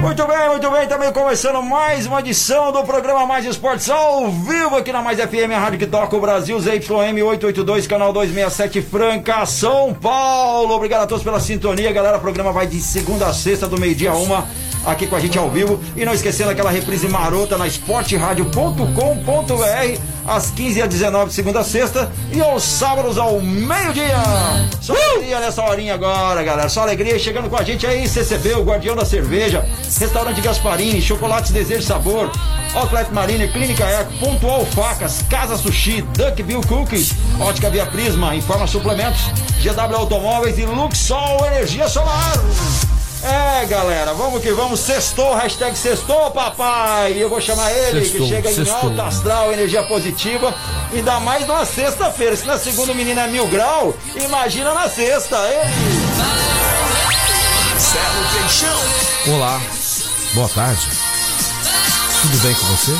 Muito bem, muito bem, também começando mais uma edição do programa Mais Esportes ao vivo aqui na Mais FM, a rádio que toca o Brasil, ZYM 882, canal 267 Franca, São Paulo. Obrigado a todos pela sintonia, galera. O programa vai de segunda a sexta, do meio-dia a uma, aqui com a gente ao vivo. E não esquecendo aquela reprise marota na esporteradio.com.br, às 15 às 19 de segunda a sexta e aos sábados ao meio-dia. Só alegria nessa horinha agora, galera. Só alegria chegando com a gente aí, CCB, o guardião da cerveja. Restaurante Gasparini, Chocolates Desejo e Sabor, Outlet Marine, Clínica Eco, Pontual Facas, Casa Sushi, Duck Bill Cookies, Ótica Via Prisma, Informa Suplementos, GW Automóveis e Luxol Energia Solar. É, galera, vamos que vamos. Sextou, hashtag sextou, papai. E eu vou chamar ele, Sextou, que chega sextou. em alta astral, energia positiva. Ainda mais numa sexta-feira. Se na segunda o menino é mil grau, imagina na sexta. Peixão. Olá, boa tarde. Tudo bem com você?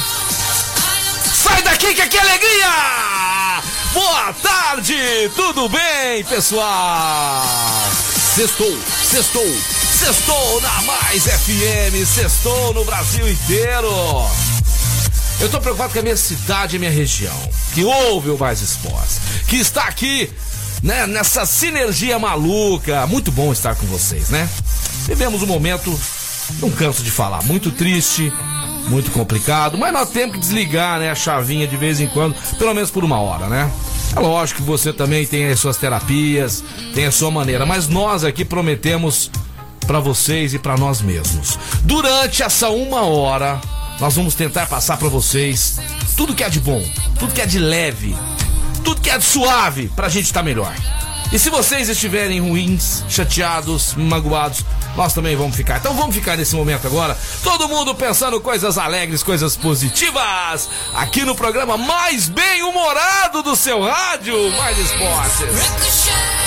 Sai daqui que aqui é alegria! Boa tarde, tudo bem, pessoal? Sextou, sextou, sextou na Mais FM, sextou no Brasil inteiro. Eu tô preocupado com a minha cidade e minha região, que ouve o Mais Esportes, que está aqui, né, nessa sinergia maluca. Muito bom estar com vocês, né? Vivemos um momento, não canso de falar, muito triste, muito complicado, mas nós temos que desligar, né, a chavinha de vez em quando, pelo menos por uma hora, né? É lógico que você também tem as suas terapias, tem a sua maneira, mas nós aqui prometemos para vocês e para nós mesmos. Durante essa uma hora, nós vamos tentar passar para vocês tudo que é de bom, tudo que é de leve, tudo que é de suave pra gente estar melhor. E se vocês estiverem ruins, chateados, magoados, nós também vamos ficar. Então vamos ficar nesse momento agora, todo mundo pensando coisas alegres, coisas positivas, aqui no programa mais bem-humorado do seu rádio, Mais Esportes.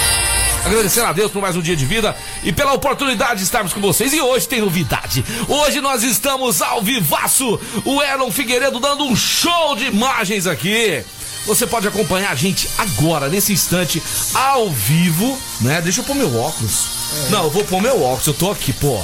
Agradecendo a Deus por mais um dia de vida e pela oportunidade de estarmos com vocês. E hoje tem novidade. Hoje nós estamos ao vivaço. O Erlon Figueiredo dando um show de imagens aqui. Você pode acompanhar a gente agora, nesse instante, ao vivo, né? Deixa eu pôr meu óculos. Não, eu vou pôr meu óculos, eu tô aqui, pô.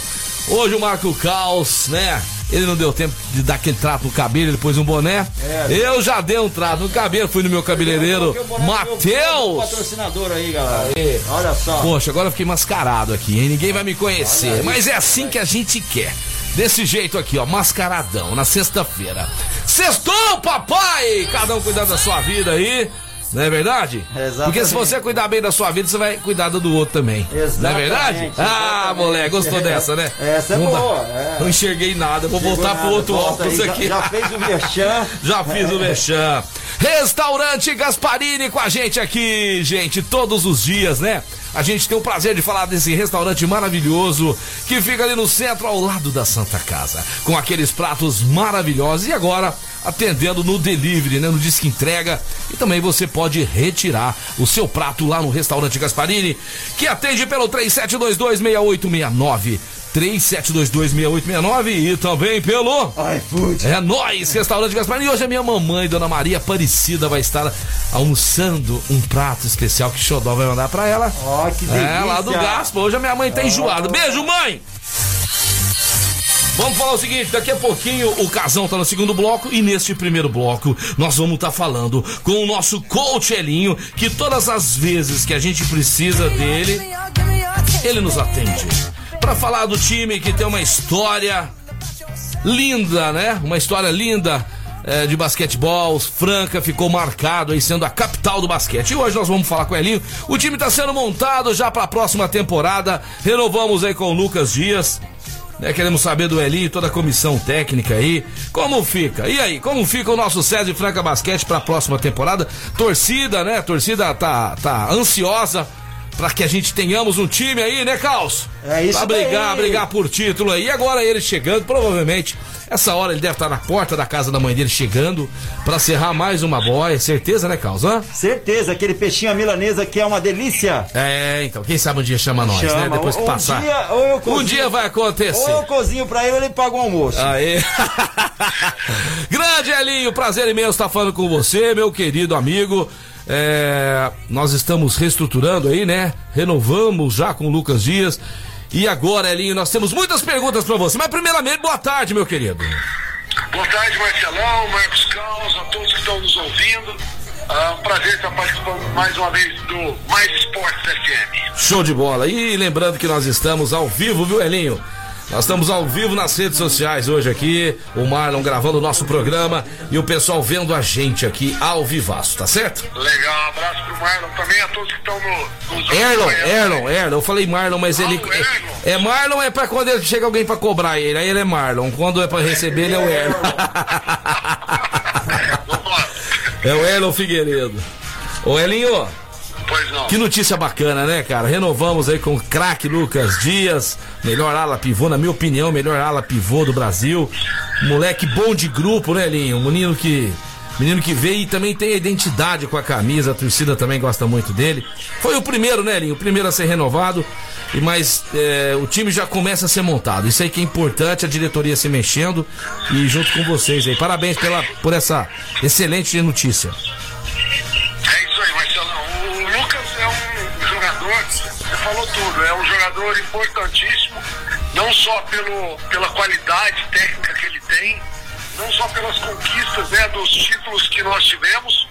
Hoje o Marco Caos, né? Ele não deu tempo de dar aquele trato no cabelo, ele pôs um boné. É. Eu já dei um trato no cabelo, fui no meu cabeleireiro. Matheus! Patrocinador aí, galera. Aê. Olha só. Poxa, agora eu fiquei mascarado aqui, hein? Ninguém vai me conhecer. Mas é assim que a gente quer. Desse jeito aqui, ó, mascaradão, na sexta-feira. Sextou, papai! Cada um cuidando da sua vida aí. Não é verdade? Exatamente. Porque se você cuidar bem da sua vida, você vai cuidar do outro também. Não é Exatamente, verdade? Ah, exatamente. moleque, gostou É. dessa, né? Essa é Não boa, é. Não enxerguei nada, vou Chegou voltar pro nada, outro volta óculos aí. Já- aqui. Já, fez o merchan. Já fiz o mexão. Restaurante Gasparini com a gente aqui, gente, todos os dias, né? A gente tem o prazer de falar desse restaurante maravilhoso que fica ali no centro, ao lado da Santa Casa, com aqueles pratos maravilhosos e agora atendendo no delivery, né? No disque entrega e também você pode retirar o seu prato lá no restaurante Gasparini, que atende pelo 37226869. 37226869 e também pelo iFood. é nóis, restaurante Gasparini. E hoje a minha mamãe, Dona Maria Aparecida, vai estar almoçando um prato especial que Xodó vai mandar pra ela. Ó, que delícia. É, lá do Gaspa. Hoje a minha mãe tá enjoada. Beijo, mãe! Vamos falar o seguinte, daqui a pouquinho o Casão tá no segundo bloco e neste primeiro bloco nós vamos estar falando com o nosso coach Elinho, que todas as vezes que a gente precisa dele, ele nos atende. Pra falar do time que tem uma história linda, né? Uma história linda é, de basquetebol. Franca ficou marcado aí sendo a capital do basquete. E hoje nós vamos falar com o Elinho. O time tá sendo montado já pra próxima temporada. Renovamos aí com o Lucas Dias. né? queremos saber do Elinho e toda a comissão técnica aí. Como fica? E aí, como fica o nosso César Franca Basquete pra próxima temporada? Torcida, né? Torcida tá, tá ansiosa pra que a gente tenhamos um time aí, né, Caos? É isso Pra brigar, daí. brigar por título aí. E agora ele chegando, provavelmente, essa hora ele deve estar na porta da casa da mãe dele chegando pra serrar mais uma boia. Certeza, né, Caos? Hã? Certeza, aquele peixinho milanesa que é uma delícia. É, então, quem sabe um dia chama nós, né? Chama. Depois que Um passar. dia, ou eu um cozinho- dia vai acontecer. Ou eu cozinho pra ele ele paga o almoço. Aê! Grande Elinho, prazer imenso estar falando com você, meu querido amigo. É, nós estamos reestruturando aí, né? Renovamos já com o Lucas Dias. E agora, Elinho, nós temos muitas perguntas para você. Mas primeiramente, boa tarde, meu querido. Boa tarde, Marcelão, Marcos Carlos, a todos que estão nos ouvindo. Ah, um prazer estar participando mais uma vez do Mais Esportes FM. Show de bola. E lembrando que nós estamos ao vivo, viu, Elinho? Nós estamos ao vivo nas redes sociais hoje aqui, o Marlon gravando o nosso programa e o pessoal vendo a gente aqui ao vivaço, tá certo? Legal, um abraço pro Marlon também, a todos que estão no, nos Erlon, Erlon, Erlon, eu falei Marlon, mas ele. É, é Marlon é pra quando chega alguém pra cobrar ele, aí ele é Marlon. Quando é pra receber, ele é o Erlon. é o Erlon Figueiredo. Ô Elinho. Pois não. Que notícia bacana, né, cara? Renovamos aí com o craque Lucas Dias, melhor ala pivô, na minha opinião, melhor ala pivô do Brasil. Moleque bom de grupo, né, Linho? Um menino que. Menino que veio e também tem a identidade com a camisa, a torcida também gosta muito dele. Foi o primeiro, né, Linho? O primeiro a ser renovado. E mas é, o time já começa a ser montado. Isso aí que é importante, a diretoria se mexendo e junto com vocês aí. Parabéns pela, por essa excelente notícia. Tudo. É um jogador importantíssimo, não só pelo, pela qualidade técnica que ele tem, não só pelas conquistas né, dos títulos que nós tivemos,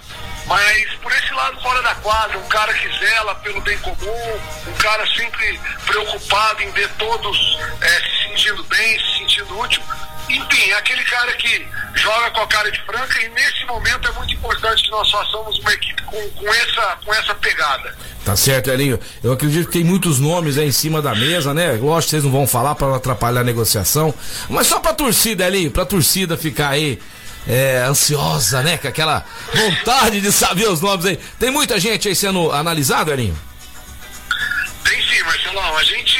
mas por esse lado fora da quadra, um cara que zela pelo bem comum, um cara sempre preocupado em ver todos é, se sentindo bem, se sentindo útil. Enfim, aquele cara que joga com a cara de franca e nesse momento é muito importante que nós façamos uma equipe com, com, essa, com essa pegada. Tá certo, Elinho. Eu acredito que tem muitos nomes aí em cima da mesa, né? Lógico que vocês não vão falar para atrapalhar a negociação. Mas só pra torcida, Elinho, pra torcida ficar aí é, ansiosa, né? Com aquela vontade de saber os nomes aí. Tem muita gente aí sendo analisado, Elinho? Tem sim, Marcelão. A gente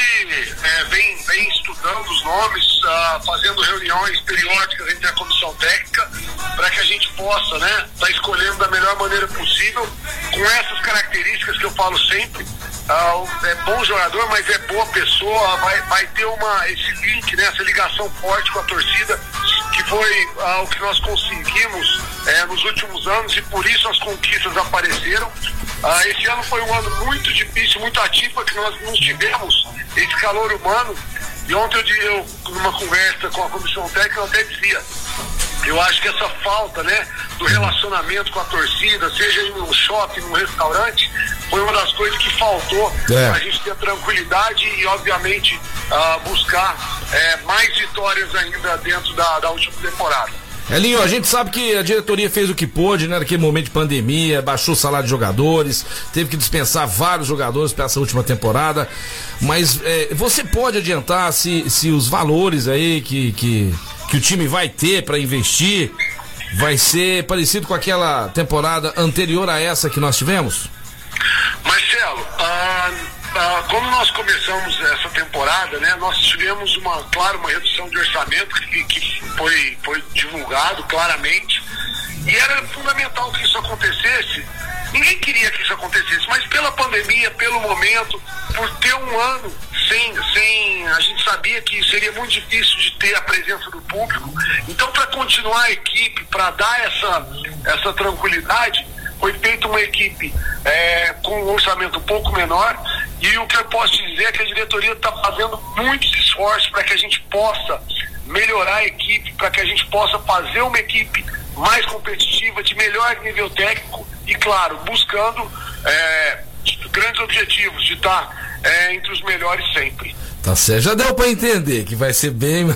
é, vem, vem estudando os nomes, uh, fazendo reuniões periódicas entre a comissão técnica, para que a gente possa, né, estar tá escolhendo da melhor maneira possível, com essas características que eu falo sempre. Uh, é bom jogador, mas é boa pessoa, vai, vai ter uma, esse link, né, essa ligação forte com a torcida, que foi uh, o que nós conseguimos uh, nos últimos anos e por isso as conquistas apareceram. Uh, esse ano foi um ano muito difícil, muito atípico, que nós não tivemos esse calor humano. E ontem eu, eu numa conversa com a comissão técnica, eu até dizia, eu acho que essa falta, né, do relacionamento com a torcida, seja em um shopping, num restaurante, foi uma das coisas que faltou é. a gente ter tranquilidade e, obviamente, uh, buscar uh, mais vitórias ainda dentro da, da última temporada. Elinho, a gente sabe que a diretoria fez o que pôde, né? Naquele momento de pandemia, baixou o salário de jogadores, teve que dispensar vários jogadores para essa última temporada. Mas é, você pode adiantar se, se os valores aí que, que, que o time vai ter para investir vai ser parecido com aquela temporada anterior a essa que nós tivemos? Marcelo, ah, como nós começamos essa temporada, né, nós tivemos uma, claro, uma redução de orçamento que, que foi, foi divulgado claramente e era fundamental que isso acontecesse. Ninguém queria que isso acontecesse, mas pela pandemia, pelo momento, por ter um ano sem, sem. A gente sabia que seria muito difícil de ter a presença do público. Então, para continuar a equipe, para dar essa, essa tranquilidade, foi feita uma equipe é, com um orçamento um pouco menor. E o que eu posso dizer é que a diretoria está fazendo muitos esforços para que a gente possa melhorar a equipe, para que a gente possa fazer uma equipe mais competitiva, de melhor nível técnico e, claro, buscando é, grandes objetivos de estar é, entre os melhores sempre. Tá certo, já deu pra entender que vai ser bem.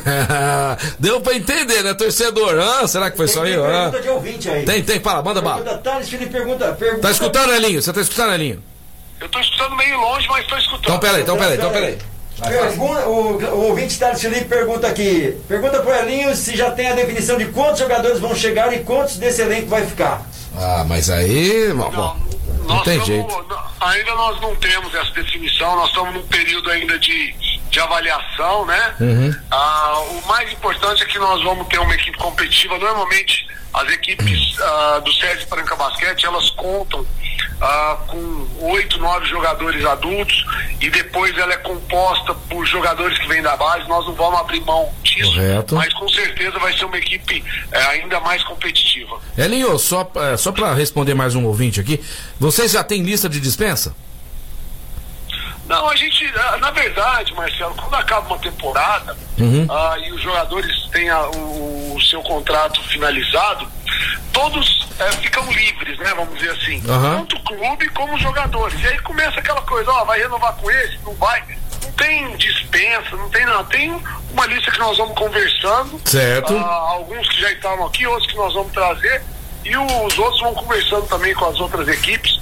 deu pra entender, né, torcedor? Ah, será que foi tem, só tem eu? Pergunta ah. de ouvinte aí. Tem, tem, fala, manda bala. Thales, pergunta, pergunta. Tá escutando, Elinho? Você tá escutando, Elinho? Eu tô escutando meio longe, mas tô escutando. Então peraí, então peraí, então peraí. Pergunta, o, o ouvinte Thales Felipe pergunta aqui. Pergunta pro Elinho se já tem a definição de quantos jogadores vão chegar e quantos desse elenco vai ficar. Ah, mas aí. Bom, não, não tem jeito. Ainda nós não temos essa definição, nós estamos num período ainda de, de avaliação, né? Uhum. Ah, o mais importante é que nós vamos ter uma equipe competitiva. Normalmente as equipes uhum. ah, do Sérgio Franca Basquete, elas contam ah, com oito, nove jogadores adultos e depois ela é composta por jogadores que vêm da base. Nós não vamos abrir mão disso, Correto. mas com certeza vai ser uma equipe eh, ainda mais competitiva. Elinho, só, eh, só para responder mais um ouvinte aqui, vocês já têm lista de dispensa? Não, a gente, ah, na verdade, Marcelo, quando acaba uma temporada Uhum. ah, e os jogadores têm a- o, o seu contrato finalizado, todos eh, ficam livres, né? Vamos dizer assim. Aham. Tanto o clube como os jogadores. E aí começa aquela coisa, ó, vai renovar com esse, não vai. Não tem dispensa, não tem nada. Tem uma lista que nós vamos conversando. Certo. Ah, alguns que já estavam aqui, outros que nós vamos trazer. E os outros vão conversando também com as outras equipes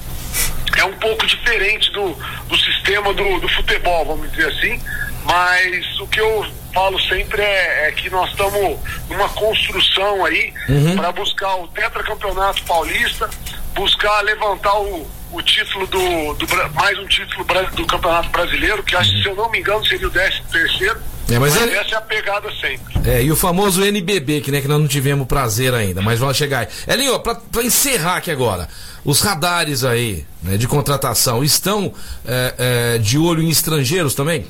é um pouco diferente do, do sistema do, do futebol, vamos dizer assim. Mas o que eu falo sempre é, é que nós estamos numa construção aí para buscar o tetracampeonato paulista, buscar levantar o, o título do, do mais um título do campeonato brasileiro, que acho que se eu não me engano seria o 13 terceiro. É, mas ele- essa é a pegada sempre. É, e o famoso NBB, que, né, que nós não tivemos prazer ainda, mas vamos chegar aí. Elinho, pra, pra encerrar aqui agora, os radares aí, né, de contratação, estão é, é, de olho em estrangeiros também?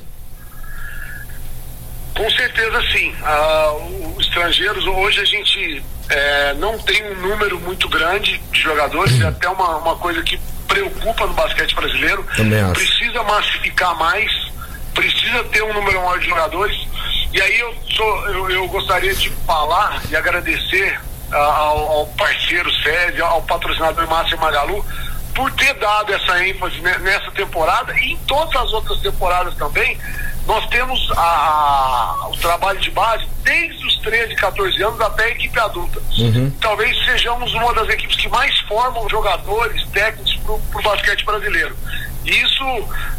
Com certeza sim. Ah, os estrangeiros, hoje a gente eh, não tem um número muito grande de jogadores, é até uma, uma coisa que preocupa no basquete brasileiro. Precisa massificar mais, precisa ter um número maior de jogadores. E aí eu, sou, eu, eu gostaria de falar e agradecer ah, ao, ao parceiro SED, ao patrocinador Márcio Magalu, por ter dado essa ênfase ne- nessa temporada e em todas as outras temporadas também. Nós temos a- a- o trabalho de base desde os 13, 14 anos até a equipe adulta. Talvez sejamos uma das equipes que mais formam jogadores técnicos para o basquete brasileiro. Isso,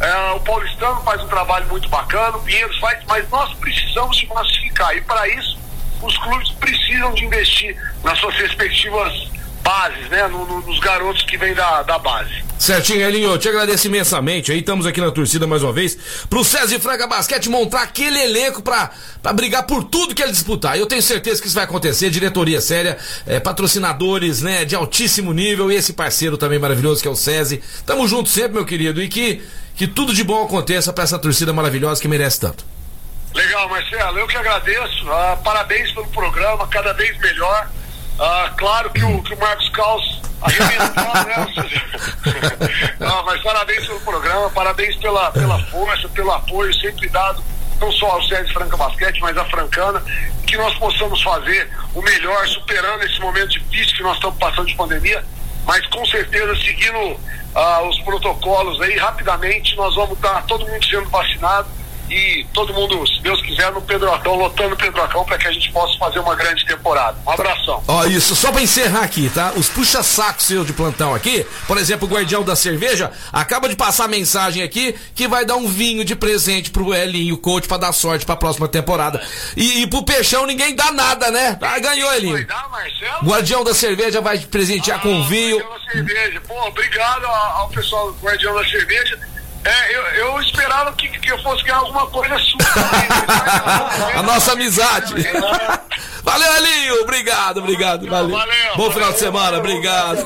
eh, o Paulistano faz um trabalho muito bacana, o Pinheiros faz, mas nós precisamos de massificar. E para isso, os clubes precisam de investir nas suas respectivas bases, né? No- no- nos garotos que vêm da, da base. Certinho, Elinho, eu te agradeço imensamente. Aí estamos aqui na torcida mais uma vez pro César e Franca Basquete montar aquele elenco pra, pra brigar por tudo que ele disputar. Eu tenho certeza que isso vai acontecer. Diretoria séria, eh, patrocinadores, né, de altíssimo nível e esse parceiro também maravilhoso que é o César. Tamo junto sempre, meu querido, e que, que tudo de bom aconteça pra essa torcida maravilhosa que merece tanto. Legal, Marcelo, eu que agradeço. Ah, parabéns pelo programa, cada vez melhor. Ah, claro que o, que o Marcos Caos né? Não, mas parabéns pelo programa, parabéns pela, pela força, pelo apoio sempre dado, não só ao Sérgio Franca Basquete, mas à Francana, que nós possamos fazer o melhor, superando esse momento difícil que nós estamos passando de pandemia, mas com certeza seguindo ah, os protocolos aí, rapidamente nós vamos estar todo mundo sendo vacinado e todo mundo, se Deus quiser, no Pedrocão, lotando o Pedrocão para que a gente possa fazer uma grande temporada. Um abração. Ó, isso, só pra encerrar aqui, tá? Os puxa-sacos seus de plantão aqui, por exemplo, o guardião da cerveja, acaba de passar a mensagem aqui que vai dar um vinho de presente pro Elinho, coach, pra dar sorte pra próxima temporada. E, e pro Peixão ninguém dá nada, né? Ah, ganhou, Elinho. Guardião da cerveja vai te presentear com um vinho. Guardião da cerveja. Pô, obrigado ao, ao pessoal do Guardião da Cerveja. É, eu, eu esperava que, que eu fosse ganhar alguma coisa sua. também. A nossa amizade. Valeu, Elinho. Obrigado, obrigado. Valeu. Valeu, Bom final valeu, de semana, valeu, obrigado.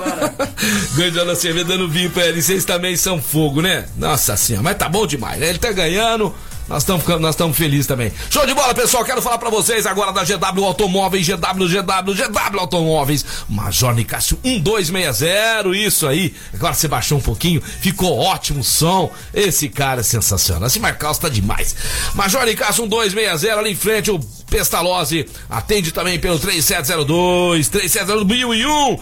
Guardião da cerveja dando vinho pra ele. Vocês também são fogo, né? Nossa senhora, mas tá bom demais, né? Ele tá ganhando. Nós estamos nós estamos felizes também. Show de bola, pessoal. Quero falar pra vocês agora da GW Automóveis, GW, GW, GW Automóveis. Major Nicásio 1260, isso aí. Agora você baixou um pouquinho, ficou ótimo o som. Esse cara é sensacional. Esse Marcos tá demais. Major Nicásio 1260, ali em frente, o Pestalozzi. Atende também pelo 3702, 3701.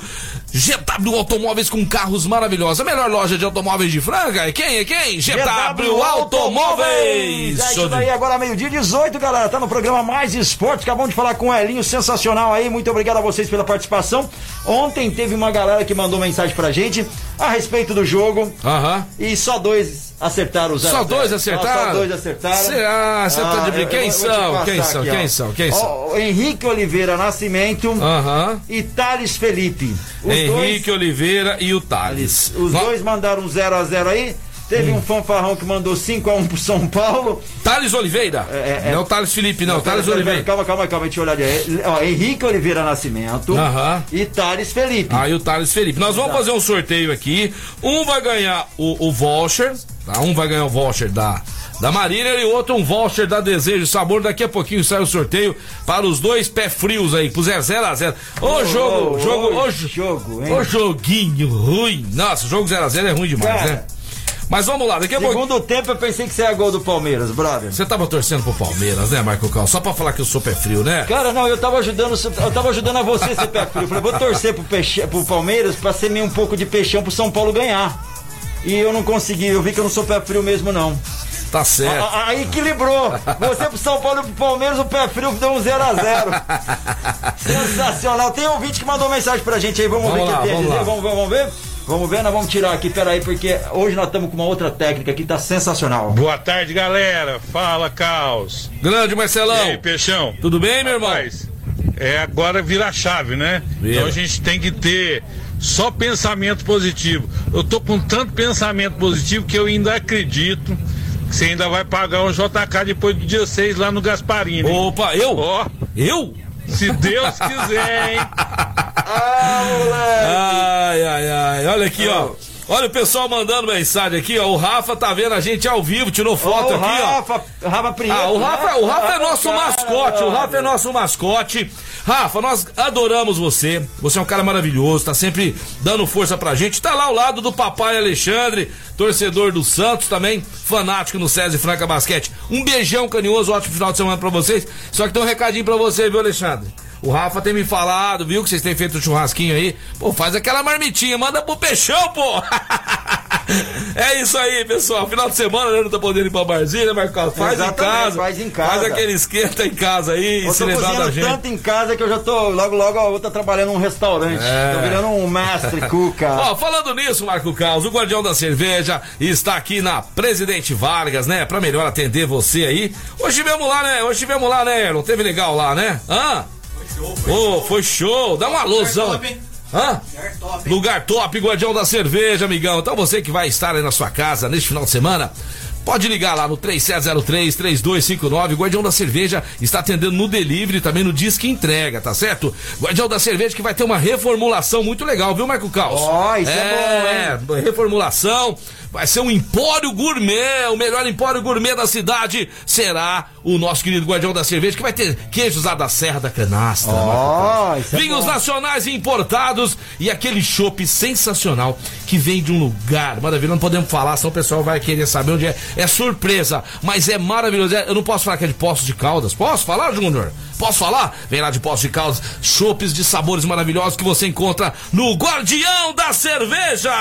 GW Automóveis com carros maravilhosos. A melhor loja de automóveis de Franca é quem? É quem? GW Automóveis. É isso daí, agora meio-dia 18, galera. Tá no programa Mais Esporte. Acabamos de falar com o Elinho, sensacional aí. Muito obrigado a vocês pela participação. Ontem teve uma galera que mandou mensagem pra gente a respeito do jogo. Aham. E só dois acertaram os Só dois acertaram? Só dois acertaram. Será? Você tá de Quem são? Quem são? Quem são? Quem são? Henrique Oliveira Nascimento Aham. e Thales Felipe. Os Henrique Oliveira e o Thales. os dois mandaram um 0 a 0 aí. Teve um fanfarrão que mandou 5x1 pro São Paulo. Thales Oliveira. É, é, não é o Thales Felipe, não. Não, Thales pera, Oliveira. Calma, calma, calma, deixa eu olhar ali. Ó, Henrique Oliveira Nascimento Aham. e Thales Felipe. Aí o Thales Felipe. Nós vamos Tá. fazer um sorteio aqui. Um vai ganhar o, o voucher, tá? Um vai ganhar o voucher da, da Marília e o outro um voucher da Desejo Sabor. Daqui a pouquinho sai o sorteio para os dois pé frios aí, pro 0 a 0 Ô, jogo, jogo, ô, ô, jo- jogo, hein? Ô joguinho ruim. Nossa, o jogo 0 a 0 é ruim demais, Cara. né? Mas vamos lá, daqui a pouco. Segundo tempo eu pensei que você ia gol do Palmeiras, brother. Você tava torcendo pro Palmeiras, né, Marco Cal? Só pra falar que eu sou pé frio, né? Cara, não, eu tava ajudando, eu tava ajudando a você ser pé frio. Eu falei, vou torcer pro, peixe, pro Palmeiras pra ser meio um pouco de peixão pro São Paulo ganhar. E eu não consegui, eu vi que eu não sou pé frio mesmo, não. Tá certo. A- a- Aí equilibrou. Você pro São Paulo e pro Palmeiras, o pé frio deu um 0x0. Sensacional. Tem um ouvinte que mandou mensagem pra gente aí, vamos, Vamos ver o lá, que tem vamos. Vamos ver, vamos ver? Vamos ver, nós vamos tirar aqui, peraí, porque hoje nós estamos com uma outra técnica que tá sensacional. Boa tarde, galera. Fala, Caos. Grande E Marcelão. aí, Peixão? Tudo bem, meu irmão? Rapaz, é agora vira a chave, né? Vira. Então a gente tem que ter só pensamento positivo. Eu tô com tanto pensamento positivo que eu ainda acredito que você ainda vai pagar um JK depois do dia 6 lá no Gasparini. Opa, eu? Ó, Eu? se Deus quiser, hein? Ah, moleque. Ai, ai, ai. Olha aqui, ó. Olha o pessoal mandando mensagem aqui, ó. O Rafa tá vendo a gente ao vivo, tirou foto Ô, aqui, ó. Rafa, Rafa Prieto. Ah, o Rafa, o Rafa é nosso Cara, mascote, o Rafa é nosso mascote. Rafa, nós adoramos você. Você é um cara maravilhoso, tá sempre dando força pra gente. Tá lá ao lado do papai Alexandre, torcedor do Santos também, fanático no César e Franca Basquete. Um beijão carinhoso, ótimo final de semana pra vocês. Só que tem um recadinho pra você, viu, Alexandre? O Rafa tem me falado, viu, que vocês têm feito um churrasquinho aí. Pô, faz aquela marmitinha, manda pro peixão, pô! é isso aí, pessoal. Final de semana, né? Não tá podendo ir pra Barzinha, né, Marcos? Faz em casa. faz em casa. Faz aquele esquenta em casa aí, Eu se lembrar da gente. tanto em casa que eu já tô. Logo, logo eu vou estar trabalhando num restaurante. É. Tô virando um mestre cuca. Ó, falando nisso, Marco Carlos, o Guardião da Cerveja está aqui na Presidente Vargas, né? Pra melhor atender você aí. Hoje tivemos lá, né? Hoje tivemos lá, né? Não teve legal lá, né? Hã? Ô, foi show. Dá um alôzão. Hã? Lugar top, Guardião da Cerveja, amigão. Então você que vai estar aí na sua casa neste final de semana, pode ligar lá no 3703-3259. Guardião da Cerveja está atendendo no delivery também no Disque Entrega, tá certo? Guardião da Cerveja que vai ter uma reformulação muito legal, viu, Marco Caos? Ó, isso é bom, hein? Reformulação. Vai ser um empório gourmet, o melhor empório gourmet da cidade será o nosso querido Guardião da Cerveja, que vai ter queijos lá da Serra da Canastra. É Vinhos bom. nacionais e importados e aquele chopp sensacional que vem de um lugar maravilhoso. Não podemos falar, senão o pessoal vai querer saber onde é. É surpresa, mas é maravilhoso. É- Eu não posso falar que é de Poços de Caldas. Posso falar, Júnior? Posso falar? Vem lá de Poços de Caldas, chopes de sabores maravilhosos que você encontra no Guardião da Cerveja.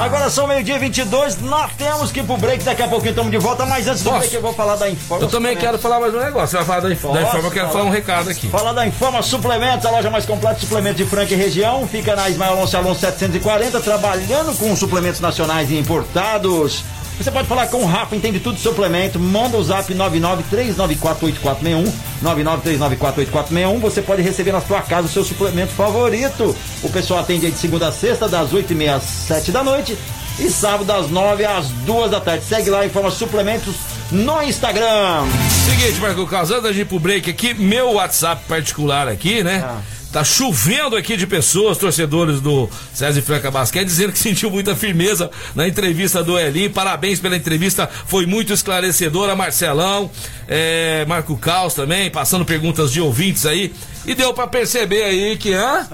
Agora são meio-dia e 22, nós temos que ir pro break, daqui a pouquinho estamos de volta, mas antes do Posso? break eu vou falar da Informa. Eu também quero falar mais um negócio. Você vai falar da, Inf- da Informa, eu quero falar? um recado aqui. Falar da Informa Suplementos, a loja mais completa de suplementos de Franca e região. Fica na Ismael Alonso Alonso 740, trabalhando com suplementos nacionais e importados. Você pode falar com o Rafa, entende tudo de suplemento. Manda o zap 993948461. 993948461. Você pode receber na sua casa o seu suplemento favorito. O pessoal atende aí de segunda a sexta, das 8h30 às 7 da noite. E sábado, das 9 às 2 da tarde. Segue lá, Informa Suplementos no Instagram. Seguinte, Marco Carlos, antes gente ir pro break aqui, meu WhatsApp particular aqui, né? Ah. Tá chovendo aqui de pessoas, torcedores do César e Franca Basquete, dizendo que sentiu muita firmeza na entrevista do Elinho. Parabéns pela entrevista, foi muito esclarecedora. Marcelão, é, Marco Caos também, passando perguntas de ouvintes aí. E deu pra perceber aí que, hã?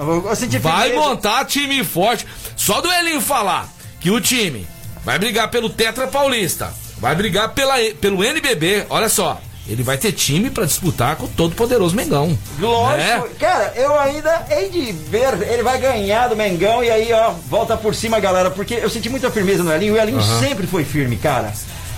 Vai montar time forte. Só do Elinho falar que o time vai brigar pelo Tetra Paulista, vai brigar pela, pelo NBB, olha só. Ele vai ter time pra disputar com o todo poderoso Mengão. Lógico, né? cara, eu ainda hei de ver, ele vai ganhar do Mengão e aí, ó, volta por cima, galera, porque eu senti muita firmeza no Elinho, o Elinho sempre foi firme, cara.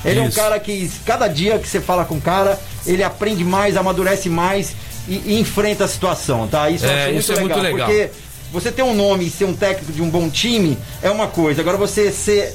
Ele é um Isso. cara que, cada dia que você fala com o cara, ele aprende mais, amadurece mais e, e enfrenta a situação, tá? Isso, É, acho isso é muito legal. Porque você ter um nome e ser um técnico de um bom time é uma coisa, agora você ser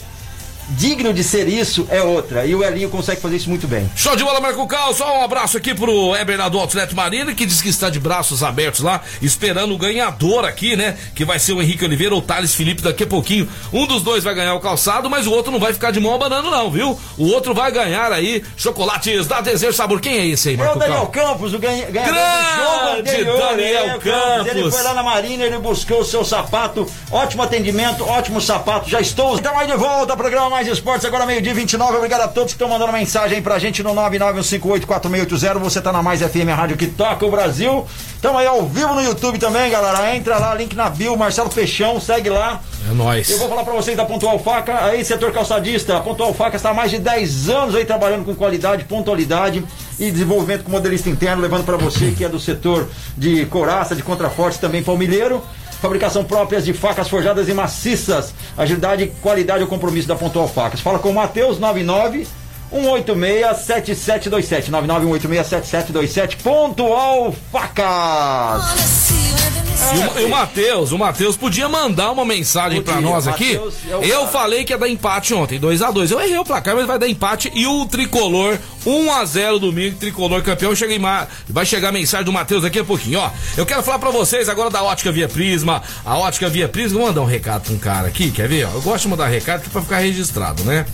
digno de ser isso é outra. E o Elinho consegue fazer isso muito bem. Show de bola, Marco Cal. Só um abraço aqui pro Eber do Outlet Marina, que diz que está de braços abertos lá, esperando o ganhador aqui, né? Que vai ser o Henrique Oliveira ou o Thales Felipe daqui a pouquinho. Um dos dois vai ganhar o calçado, mas o outro não vai ficar de mão abanando, não, viu? O outro vai ganhar aí chocolates da Desejo Sabor. Quem é esse aí, Marco É o Daniel Campos, o ganha, ganhador Grande do jogo anterior. Daniel É, o Campos. Ele foi lá na Marina, ele buscou o seu sapato. Ótimo atendimento, ótimo sapato. Já estou. Então aí de volta, programa Mais Esportes, agora meio-dia 29. Obrigado a todos que estão mandando mensagem aí pra gente no 991584680. Você tá na Mais FM, a rádio que toca o Brasil. Estamos aí ao vivo no YouTube também, galera. Entra lá, link na bio, Marcelo Peixão, segue lá. É nóis. Eu vou falar pra vocês da Pontual Faca, aí setor calçadista. A Pontual Faca está há mais de 10 anos aí trabalhando com qualidade, pontualidade e desenvolvimento com modelista interno, levando para você que é do setor de coraça, de contraforte, também palmilheiro. Fabricação próprias de facas forjadas e maciças. Agilidade, qualidade e o compromisso da Pontual Facas. Fala com o Matheus 99 186 7727 99 Pontual Facas. E o, e o Matheus, o Matheus podia mandar uma mensagem Podia, pra nós aqui. É eu cara. falei que ia dar empate ontem, 2 a 2 Eu errei o placar, mas vai dar empate. E o tricolor, 1 a 0 domingo, tricolor campeão. Cheguei. Vai chegar a mensagem do Matheus daqui a pouquinho, ó. Eu quero falar pra vocês agora da Ótica Via Prisma. A Ótica Via Prisma, vou mandar um recado pra um cara aqui, quer ver? ó? Eu gosto de mandar recado pra ficar registrado, né?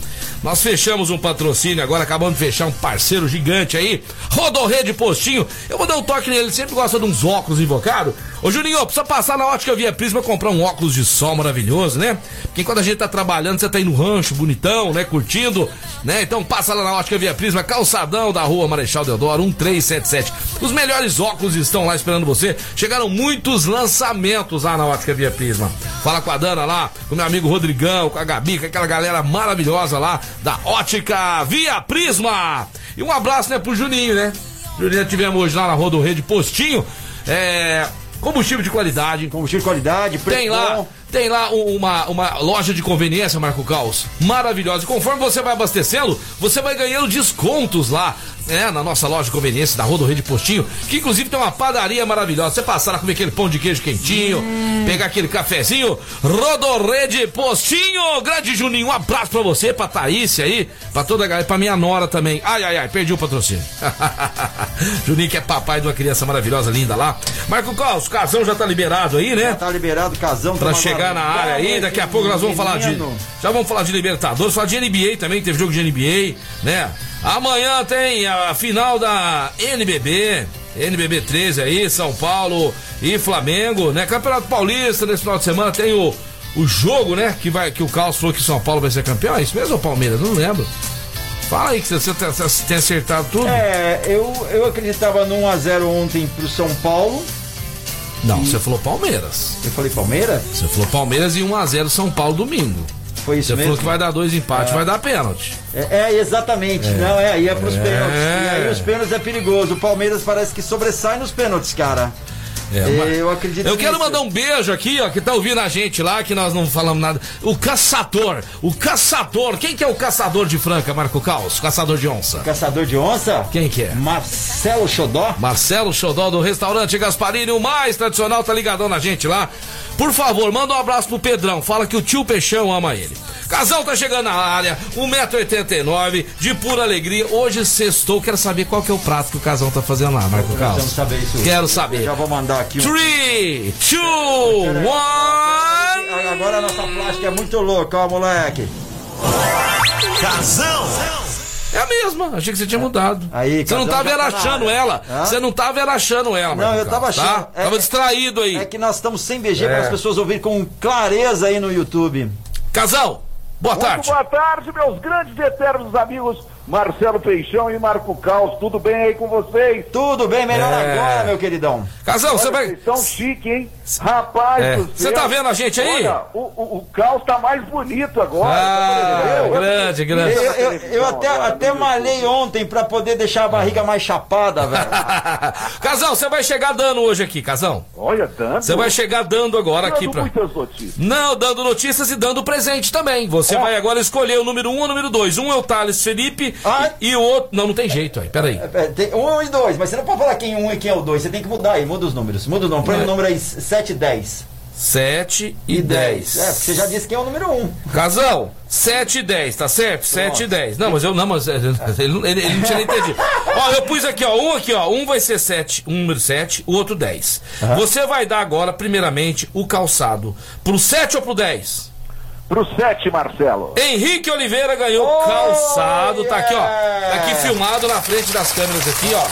Nós fechamos um patrocínio, agora acabamos de fechar um parceiro gigante aí, Rodorrede Postinho. Eu vou dar um toque nele, ele sempre gosta de uns óculos invocados. Ô Juninho, precisa passar na ótica Via Prisma comprar um óculos de sol maravilhoso, né? Porque quando a gente tá trabalhando, você tá aí no rancho, bonitão, né? Curtindo, né? Então passa lá na ótica Via Prisma, calçadão da rua Marechal Deodoro, 1377. Os melhores óculos estão lá esperando você. Chegaram muitos lançamentos lá na ótica Via Prisma. Fala com a Dana lá, com meu amigo Rodrigão, com a Gabi, com aquela galera maravilhosa lá da ótica Via Prisma. E um abraço, né, pro Juninho, né? Juninho tivemos hoje lá na Rua do Rede Postinho. É. Combustível de qualidade. Combustível de qualidade, preço Tem lá, bom. tem lá um- uma, uma loja de conveniência, Marco Caos, maravilhosa. E conforme você vai abastecendo, você vai ganhando descontos lá, né, na nossa loja de conveniência da Rua do Rede Postinho, que inclusive tem uma padaria maravilhosa. Você passar lá comer aquele pão de queijo quentinho, pegar aquele cafezinho, Rodorrede Postinho, grande Juninho, um abraço pra você, pra Thaís aí, pra toda a galera, pra minha nora também. Ai, ai, ai, perdi o patrocínio. Juninho que é papai de uma criança maravilhosa, linda lá. Marco Caos, o casão já tá liberado aí, né? Já tá liberado, casão. Pra tamo chegar na área aí, daqui a pouco nós vamos falar de. Já vamos falar de Libertadores, falar de NBA também, teve jogo de NBA, né? Amanhã tem a final da NBB, NBB 13 aí, São Paulo e Flamengo, né? Campeonato Paulista, nesse final de semana tem o, o jogo, né? Que, vai, que o Carlos falou que São Paulo vai ser campeão. É isso mesmo ou Palmeiras? Não lembro. Fala aí que você, você, tem acertado tudo. É, eu, eu acreditava no 1x0 ontem pro São Paulo. Não, você falou Palmeiras. Eu falei Palmeiras? Você falou Palmeiras e 1x0 São Paulo domingo. Foi isso Você mesmo? falou que vai dar dois empates, vai dar pênalti. É, é, exatamente. Não, é, aí é pros É. pênaltis. E aí os pênaltis é perigoso. O Palmeiras parece que sobressai nos pênaltis, cara. É, mas- eu acredito Eu quero mandar um beijo aqui, ó, que tá ouvindo a gente lá, que nós não falamos nada. O caçador, o caçador. Quem que é o caçador de Franca, Marco Caos? Caçador de onça. Caçador de onça? Quem que é? Marcelo Xodó? Marcelo Xodó do restaurante Gasparini, o mais tradicional, tá ligadão na gente lá. Por favor, manda um abraço pro Pedrão. Fala que o tio Peixão ama ele. Casal tá chegando na área, 1,89m, de pura alegria. Hoje sextou, quero saber qual que é o prato que o casal tá fazendo lá, Marco Caos. Quero saber. Já vou mandar aqui um. 3, 2, 1. Agora a nossa plástica é muito louca, ó, moleque. Casão! É a mesma, achei que você tinha mudado. Aí, você não Casão tava tá achando ela. Hã? Você não tava achando ela, Não, eu tava Carlos, tá? achando. É- tava é- distraído aí. É que nós estamos sem BG É. para as pessoas ouvirem com clareza aí no YouTube. Casal, boa Muito tarde. boa tarde, meus grandes e eternos amigos Marcelo Peixão e Marco Caos. Tudo bem aí com vocês? Tudo bem, melhor É. agora, meu queridão. Casal, você vai. Vocês são chique, hein? Rapaz É. Você céu. tá vendo a gente aí? Olha, o, o, o Caos tá mais bonito agora. Ah, Tá vendo? grande, Eu, grande. eu, eu até, Agora, até malhei ontem pra poder deixar a barriga mais chapada, velho. Casal, você vai chegar dando hoje aqui, Casal. Olha, tanto. Você vai chegar dando agora aqui Dando pra. muitas notícias. Não, dando notícias e dando presente também. Você Ó. vai agora escolher o número 1 um ou o número 2. Um é o Thales Felipe Ah. e, o outro. Não, não tem jeito aí. Peraí. É, tem um e dois, mas você não pode falar quem é um e quem é o dois. Você tem que mudar aí, muda os números. Muda o nome. Põe o número aí 7 e 10. 7 e 10. É, porque você já disse que é o número 1. Casão, 7 e 10, tá certo? 7 e 10. Não, mas eu não, mas ele, ele, ele não tinha nem entendido. Ó, eu pus aqui, ó, um aqui, ó. Um vai ser 7, um número 7, o outro 10. Você vai dar agora, primeiramente, o calçado pro 7 ou pro 10? Pro 7, Marcelo. Henrique Oliveira ganhou Oh, calçado, tá aqui, ó. yeah. Tá aqui filmado na frente das câmeras aqui, ó.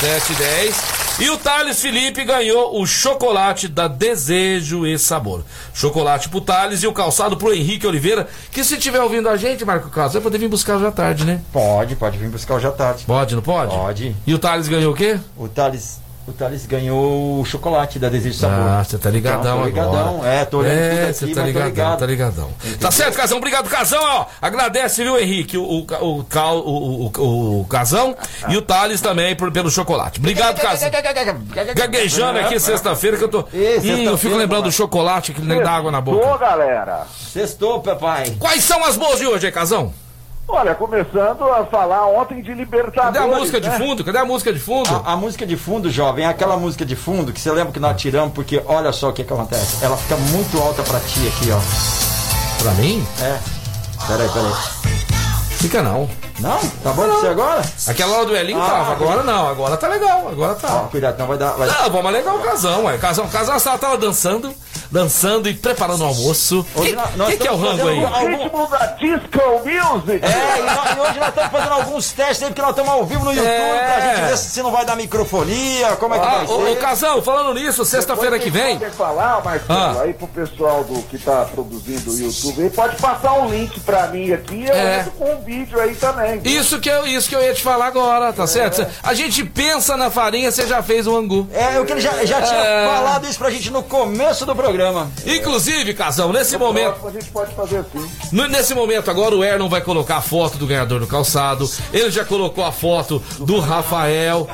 7 e 10. E o Thales Felipe ganhou o chocolate da Desejo e Sabor. Chocolate pro Thales e o calçado pro Henrique Oliveira, que se tiver ouvindo a gente, Marco Carlos, vai poder vir buscar hoje à tarde, né? Pode, pode vir buscar hoje à tarde. Pode, não pode? Pode. E o Thales ganhou o quê? O Thales, o Thales ganhou o chocolate da Desejo de Sabor. Ah, você tá ligadão Então, ligadão. agora. É, tô olhando tudo É, aqui, você tá ligadão, ligado. tá ligadão. Tá certo, Casão? Obrigado, Casão, ó. Agradece, viu, Henrique, o, o, o, o, o, o Casão e o Thales também por- pelo chocolate. Obrigado, Casão. Gaguejando aqui sexta-feira que eu tô. Ih, Hum, eu fico lembrando do chocolate que nem dá água na boca. galera. Sextou, papai. Quais são as boas de hoje, aí, Casão? Olha, começando a falar ontem de Libertadores. Cadê a música de né? fundo? Cadê a música de fundo? A, a música de fundo, jovem, é aquela música de fundo que você lembra que nós tiramos, porque olha só o que, que acontece. Ela fica muito alta pra ti aqui, ó. Pra mim? É. Peraí, peraí. Fica não. Não? Tá bom pra você agora? Aquela hora do Elinho Ah, tava, agora não, agora tá legal, agora Ó, tá. cuidado, não vai dar. Vai... Ah, vamos alegar o casão, ué. Casão, casão tava, tava dançando, dançando e preparando o almoço. O que, que, que é o rango aí? ritmo da Disco Music. É, e, nós- e hoje nós estamos fazendo alguns testes aí, porque nós estamos ao vivo no YouTube, É. pra gente ver se, não vai dar microfonia, como é que Ah, vai ô, ser. ô, Casão, falando nisso, sexta-feira que vem. Pode falar, Marcelo, Ah. aí pro pessoal do que tá produzindo o YouTube aí, pode passar um link pra mim aqui, eu É. entro com um vídeo aí também. viu? Isso que, eu, isso que eu ia te falar agora, tá certo? A gente pensa na farinha, você já fez o angu. É, o que ele já, já tinha É. falado isso pra gente no começo do programa. Inclusive, Casão, nesse momento. A gente pode fazer assim. No- Nesse momento agora o Ernon vai colocar a foto do ganhador do calçado. Ele já colocou a foto do Rafael,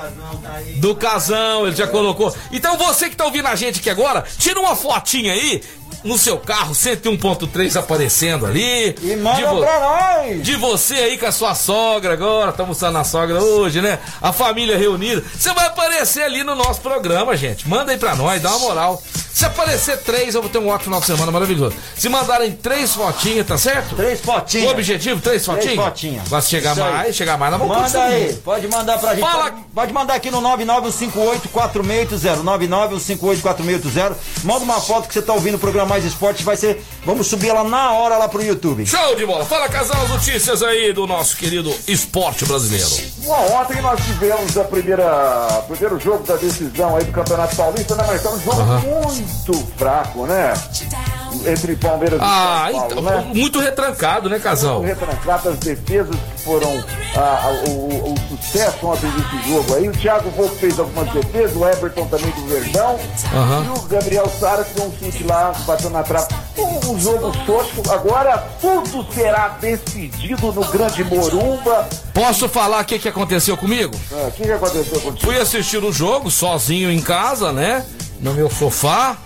do Casão, ele já colocou. Então você que tá ouvindo a gente aqui agora, tira uma fotinha aí no seu carro 101.3 aparecendo ali. E manda de, pra nós! de você aí com a sua sogra agora, estamos usando a sogra hoje, né? A família reunida. Você vai aparecer ali no nosso programa, gente. Manda aí pra nós, dá uma moral. Se aparecer três, eu vou ter um ótimo final de semana maravilhoso. Se mandarem três fotinhas, tá certo? Três O fotinhas. objetivo, três fotinhas? fotinhas. Vai chegar mais, chegar mais, nós vamos Manda conseguir. aí, pode mandar pra gente. Fala. Pode, pode mandar aqui no 991584680. 991584680. Manda uma foto que você tá ouvindo o programa Mais Esporte. Vai ser. Vamos subir ela na hora lá pro YouTube. Show de bola. Fala, casal, as notícias aí do nosso querido esporte brasileiro. Bom, ontem nós tivemos a primeira, primeiro jogo da decisão aí do Campeonato Paulista, né, Marcelo? Um jogo muito fraco, né? Entre Palmeiras Ah, e São Paulo, então, né? muito retrancado, né, casal? retrancadas defesas que foram ah, ah, o, o- sucesso ontem desse jogo aí. O Thiago Volpe fez algumas defesas, o Everton também do Verdão. Aham. E o Gabriel Sara que deu um chute lá, bateu na trave. Um, um jogo xoxo. Agora tudo será decidido no Grande Morumba. Posso falar o que, que aconteceu comigo? Ah, O que, que aconteceu contigo? Fui assistir o jogo sozinho em casa, né? No meu sofá.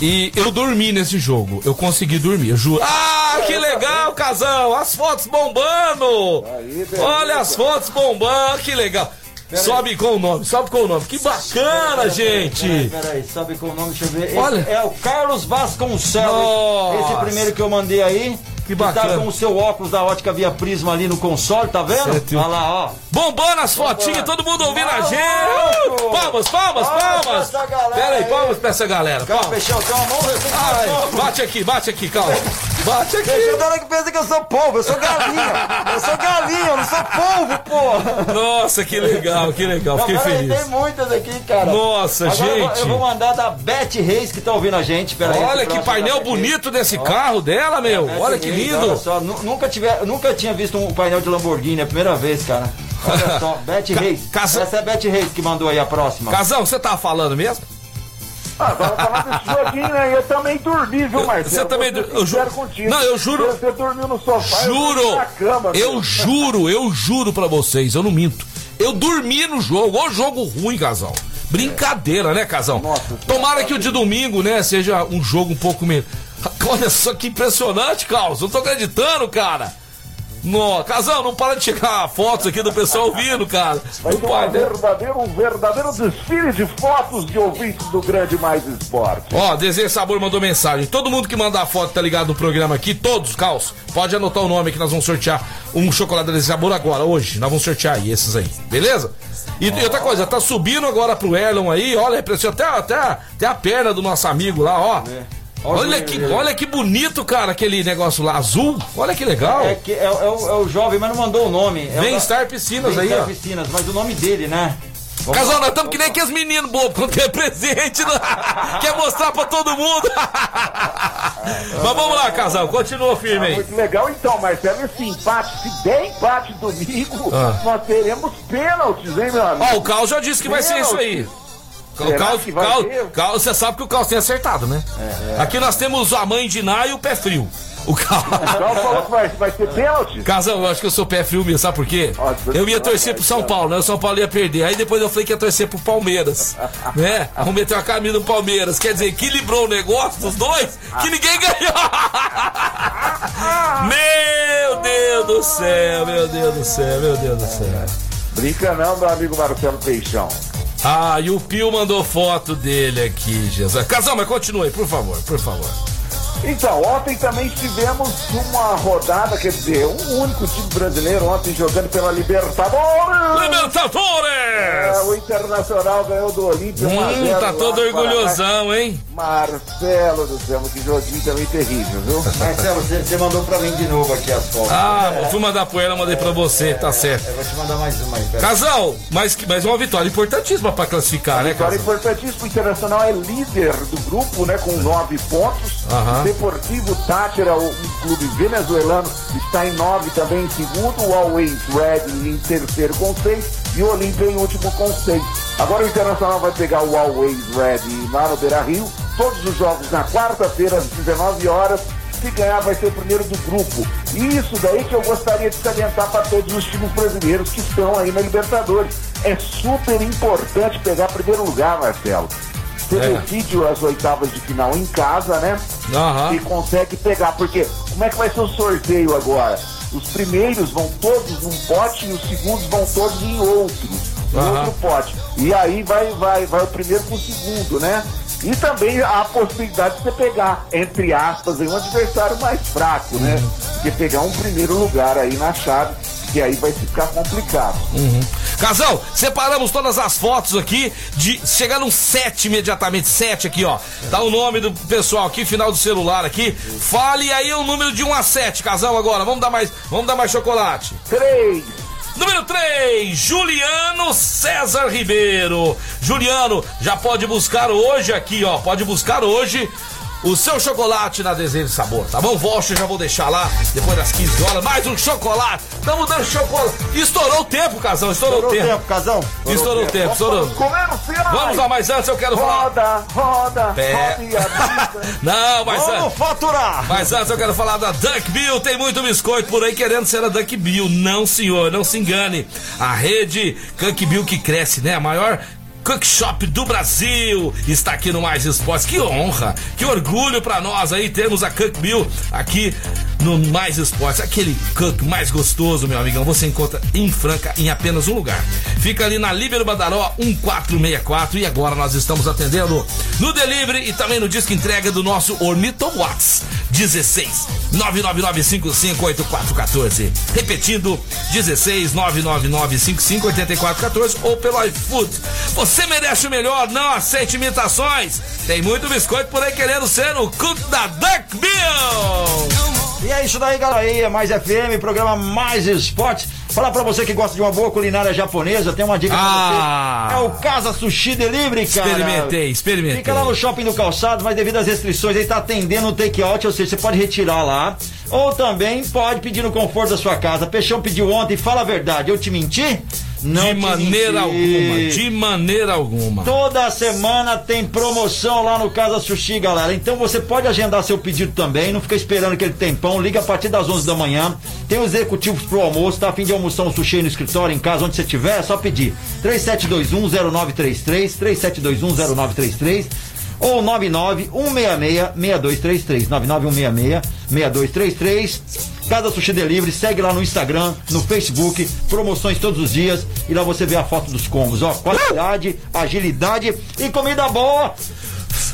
E eu dormi nesse jogo. Eu consegui dormir, eu juro. Ah, que legal, casal! As fotos bombando! Aí. Olha as fotos bombando, que legal! Sobe com o nome, sobe com o nome. Que bacana, gente! Peraí, peraí, sabe qual o nome? Deixa eu ver. Esse Olha. É o Carlos Vasconcelos. Nossa. Esse primeiro que eu mandei aí. Que Tá bacana. com o seu óculos da ótica via prisma ali no console, tá vendo? Olha lá, ó. Bombando as fotinhas, todo mundo ouvindo a gente! Uh, Palmas, palmas, Palmas palmas! Pera aí, aí. palmas pra essa galera. Calma. Peixão, tem uma mão recém Ai, bate aqui, bate aqui, calma. Bate aqui. Peixão, hora que pensa que eu sou polvo, eu sou galinha. Eu sou galinha, eu não sou polvo, pô. Nossa, que legal, que legal, fiquei feliz. Tem muitas aqui, cara. Nossa, Agora gente. Eu vou mandar da Beth Reis que tá ouvindo a gente. Peraí, Olha esse que painel da bonito desse carro dela, meu. Beth Olha que lindo. Olha só, nu- nunca, tiver, nunca tinha visto um painel de Lamborghini, é a primeira vez, cara. Olha só, Beth Reis. casa- Essa é a Beth Reis que mandou aí a próxima. Casão, você tava falando mesmo? Ah, tava falando desse joguinho, né? Eu também dormi, viu, Marcelo? Você também eu juro- contigo. Não, eu juro- Você dormiu no sofá, eu Juro! dormi na cama. Eu viu? juro, eu juro pra vocês, eu não minto. Eu dormi no jogo, ô jogo ruim, casal. Brincadeira, né, casal? Nossa, Tomara que o de domingo, né, seja um jogo um pouco meio. Olha só que impressionante, Carlos. Eu tô acreditando, cara. No, casal, não para de chegar fotos aqui do pessoal ouvindo, cara. Vai Não para, um verdadeiro, um verdadeiro desfile de fotos de ouvintes do Grande Mais Esporte. Ó, Desejo Sabor mandou mensagem. Todo mundo que mandar foto tá ligado no programa aqui, todos, Caos, pode anotar o nome que nós vamos sortear um chocolate Desejo Sabor agora, hoje. Nós vamos sortear aí, esses aí, beleza? E, e outra coisa, tá subindo agora pro Erlon aí, olha, impressionou até, até, até a perna do nosso amigo lá, ó. Olha que, olha que bonito, cara, aquele negócio lá, azul. Olha que legal. É, que é, é o, é o jovem, mas não mandou o nome. É da- Piscinas aí, Bem-Estar ó. Piscinas, mas o nome dele, né? Vamos Casal, lá. nós estamos que nem aqueles meninos bobos, quando quer presente, não- quer mostrar pra todo mundo. Mas vamos lá, casal, continua firme aí. Muito legal, então, Marcelo. Esse empate, se der empate domingo, Ah. nós teremos pênaltis, hein, meu amigo? Ó, o Carlos já disse que vai ser isso aí. O Carlos, Carlos-? Carlos, você sabe que o Carlos tem acertado, né? Aqui nós temos a mãe de Ná e o pé frio. O Carlos. Falou que vai, vai ter pênalti? Casal, eu acho que eu sou pé frio mesmo, sabe por quê? Eu ia torcer pro São Paulo, né? O São Paulo ia perder. Aí depois eu falei que ia torcer pro Palmeiras. Né? Vamos meter uma camisa no Palmeiras. Quer dizer, equilibrou o negócio dos dois que ninguém ganhou. Meu Deus do céu, meu Deus do céu, meu Deus do céu. Brinca não, meu amigo Marcelo Peixão. Ah, e o Pio mandou foto dele aqui, Jesus. Casal, mas continue, por favor, por favor. Então, ontem também tivemos uma rodada, quer dizer, um único time brasileiro ontem jogando pela Libertadores. É, Libertadores! o Internacional ganhou do Olímpia 1 a Hum, 0 tá todo orgulhosão, hein? Marcelo do céu, que joguinho também terrível, viu? Marcelo, você, você mandou pra mim de novo aqui as fotos. Ah, eu fui mandar pra ela, mandei pra você, tá certo. Eu vou te mandar mais uma aí, pera. Casal, mas, uma vitória importantíssima pra classificar, né, Vitória Casal? importantíssima, o Internacional é líder do grupo, né, com nove pontos. Aham. Deportivo Tátira, o- um clube venezuelano, está em nove também em segundo. O Always Red em terceiro com seis. E o Olímpia em último com seis. Agora o Internacional vai pegar o Always Red lá no Beira Rio. Todos os jogos na quarta-feira, às 19 horas. Se ganhar, vai ser o primeiro do grupo. E isso daí que eu gostaria de salientar para todos os times brasileiros que estão aí na Libertadores. É super importante pegar primeiro lugar, Marcelo. Você É. decide as oitavas de final em casa, né? Aham. E consegue pegar. Porque como é que vai ser o sorteio agora? Os primeiros vão todos num pote e os segundos vão todos em outro. Aham. outro pote. E aí vai, vai, vai o primeiro com o segundo, né? E também a possibilidade de você pegar, entre aspas, um adversário mais fraco, né? Uhum. Porque pegar um primeiro lugar aí na chave, que aí vai ficar complicado. Casal, separamos todas as fotos aqui de chegar num 7 imediatamente, 7 aqui, ó. Tá o nome do pessoal aqui, final do celular aqui. Fale aí o número de 1 a 7, casal agora. Vamos dar mais, vamos dar mais chocolate. Três! Número 3, Juliano César Ribeiro. Juliano, já pode buscar hoje aqui, ó. Pode buscar hoje o seu chocolate na Desejo de Sabor, tá bom? Voucher já vou deixar lá depois das 15 horas. Mais um chocolate. Estamos dando chocolate. Estourou o tempo, casal. Estourou, Estourou o tempo. tempo, casal. Estourou o tempo, estourou. Vamos lá, mas antes eu quero falar. Roda, roda, Pé. roda e a vida. Não, mas Vamos antes. faturar! Mas antes eu quero falar da Duck Bill. Tem muito biscoito por aí querendo ser a Duck Bill. Não, senhor, não se engane. A rede Duck Bill que cresce, né? A maior Cook Shop do Brasil está aqui no Mais Esportes. Que honra, que orgulho pra nós aí termos a Cook Bill aqui no Mais Esportes. Aquele cook mais gostoso, meu amigão. Você encontra em Franca em apenas um lugar. Fica ali na Líbero Badaró 1464 e agora nós estamos atendendo no delivery e também no disco entrega do nosso Ornito Watts 16 999558414. Repetindo 16 999558414 ou pelo iFood. Você merece o melhor, não aceite imitações. Tem muito biscoito por aí querendo ser o cook da Duck Bill. E é isso daí, galera. Aí é mais FM, programa Mais Esporte. Falar pra você que gosta de uma boa culinária japonesa, tem uma dica Ah. pra você. É o Casa Sushi Delivery, cara. Experimentei, experimentei. Fica lá no shopping do calçado, mas devido às restrições, ele tá atendendo o take-out, ou seja, você pode retirar lá. Ou também pode pedir no conforto da sua casa. Peixão pediu ontem, fala a verdade. Eu te menti? Não de maneira alguma, de maneira alguma. Toda semana tem promoção lá no Casa Sushi, galera. Então você pode agendar seu pedido também, não fica esperando aquele tempão. Liga a partir das 11 da manhã. Tem os executivos pro almoço, tá a fim de almoçar um sushi no escritório, em casa, onde você estiver, é só pedir. 3721-0933, 3721-0933. Ou 99166-6233. 99166-6233. Casa Sushi Delivery, segue lá no Instagram, no Facebook, promoções todos os dias e lá você vê a foto dos combos, ó, qualidade, agilidade e comida boa.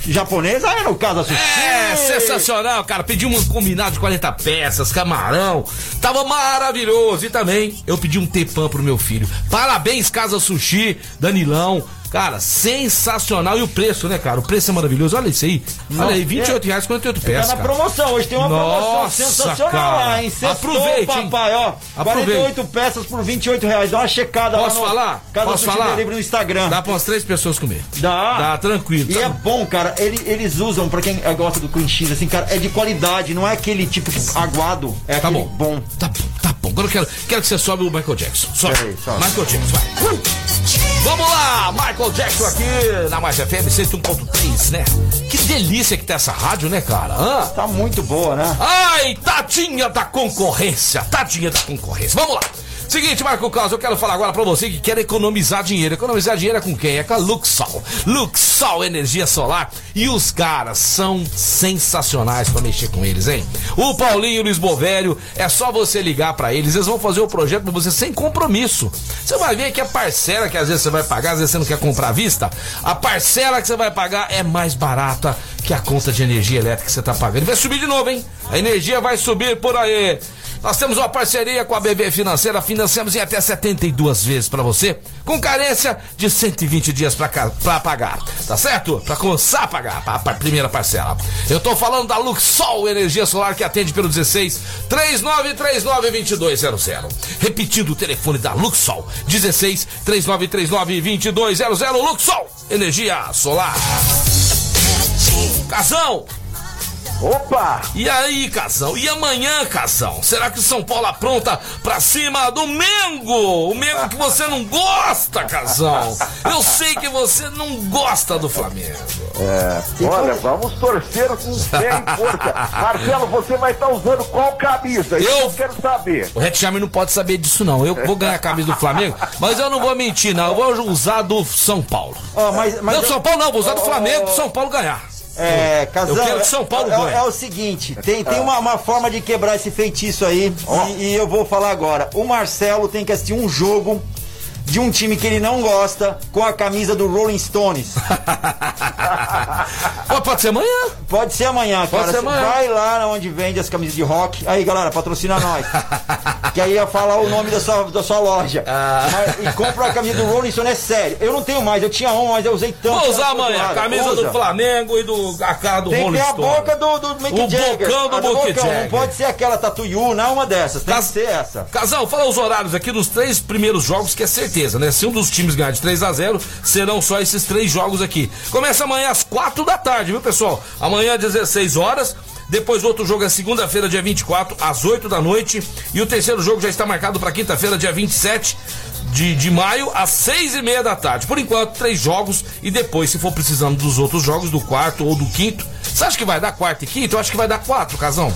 Japonesa é no Casa Sushi. É, sensacional, cara. Pedi um combinado de 40 peças, camarão. Tava maravilhoso. E também eu pedi um tepã pro meu filho. Parabéns, Casa Sushi, Danilão. Cara, sensacional. E o preço, né, cara? O preço é maravilhoso. Olha isso aí. Olha aí, 28 reais, 48 Tá peças. na cara. promoção, hoje tem uma promoção Nossa, sensacional cara. lá, hein? Sextou, Aproveite, papai, ó. Aproveite. 48 peças por 28 reais. Dá uma checada Posso lá no falar? Casa Posso falar? Delivery no Instagram. Dá pra umas três pessoas comer. Dá. Dá, tranquilo. E Tá- é bom, cara. Ele- eles usam, pra quem gosta do cream cheese, assim, cara, é de qualidade. Não é aquele tipo aguado. É Tá aquele bom. Tá bom, tá bom. Agora eu quero, quero que você sobe o Michael Jackson. Sobe. Peraí, sobe. Michael Jackson, vai. Uh! Vamos lá, Michael Jackson aqui na Mais FM 101.3, né? Que delícia que tá essa rádio, né, cara? Hã? Tá muito boa, né? Ai, tadinha da concorrência, tadinha da concorrência. Vamos lá. Seguinte, Marco Carlos, eu quero falar agora pra você que quer economizar dinheiro. Economizar dinheiro é com quem? É com a Luxol. Luxol Energia Solar. E os caras são sensacionais pra mexer com eles, hein? O Paulinho e o Luiz Bovério, é só você ligar pra eles. Eles vão fazer o projeto pra você sem compromisso. Você vai ver que a parcela que às vezes você vai pagar, às vezes você não quer comprar à vista, a parcela que você vai pagar é mais barata que a conta de energia elétrica que você tá pagando. E vai subir de novo, hein? A energia vai subir por aí. Nós temos uma parceria com a BB Financeira, financiamos em até 72 vezes pra você, com carência de 120 dias pra pagar, tá certo? Pra começar a pagar a, pa- primeira parcela. Eu tô falando da Luxol Energia Solar que atende pelo 16 3939 2200. Repetindo o telefone da Luxol, 16 3939 2200. Luxol Energia Solar. Casão, Opa! e aí, Casão? E amanhã, Casão? Será que o São Paulo apronta pra cima do Mengo? O Mengo que você não gosta, Casão. Eu sei que você não gosta do Flamengo. É, olha, vamos torcer com fé e força. Marcelo, você vai estar usando qual camisa? Isso Eu- eu quero saber. O Red Charme não pode saber disso, não. Eu vou ganhar a camisa do Flamengo, mas eu não vou mentir, não. Eu vou usar do São Paulo. Ó, mas, mas não, do eu- São Paulo não, vou usar do Flamengo ó, pro São Paulo ganhar. É, Casão, Eu quero que São Paulo é, ganhe. é, é o seguinte, tem, tem uma, uma forma de quebrar esse feitiço aí, e, e eu vou falar agora. O Marcelo tem que assistir um jogo de um time que ele não gosta com a camisa do Rolling Stones. Pô, pode ser amanhã? Pode ser amanhã, cara. ser amanhã. Vai lá onde vende as camisas de rock. Aí, galera, patrocina nós. que aí ia falar o nome da sua, da sua loja. Ah. Mas- e compra a camisa do Rolling Stone, é sério. Eu não tenho mais, eu tinha uma, mas eu usei tanto. Vou usar que foi amanhã. doada. Camisa Usa. do Flamengo e do, a cara do Tem que Rolling ter a boca do, do Mick O Jagger. bocão do A Mick Jagger. Não pode ser aquela tatuiu, não é uma dessas. Tem Cas- que ser essa. Casal, fala os horários aqui dos três primeiros jogos, que é certeza, né? Se um dos times ganhar de 3 a 0 serão só esses três jogos aqui. Começa amanhã às 4 da tarde, viu, pessoal? Amanhã às 16 horas. Depois outro jogo é segunda-feira, dia 24, às 8 da noite. E o terceiro jogo já está marcado para quinta-feira, dia 27 de, de maio, às 6 e meia da tarde. Por enquanto, três jogos. E depois, se for precisando dos outros jogos, do quarto ou do quinto. Você acha que vai dar quarto e quinto? Eu acho que vai dar quatro, Casão.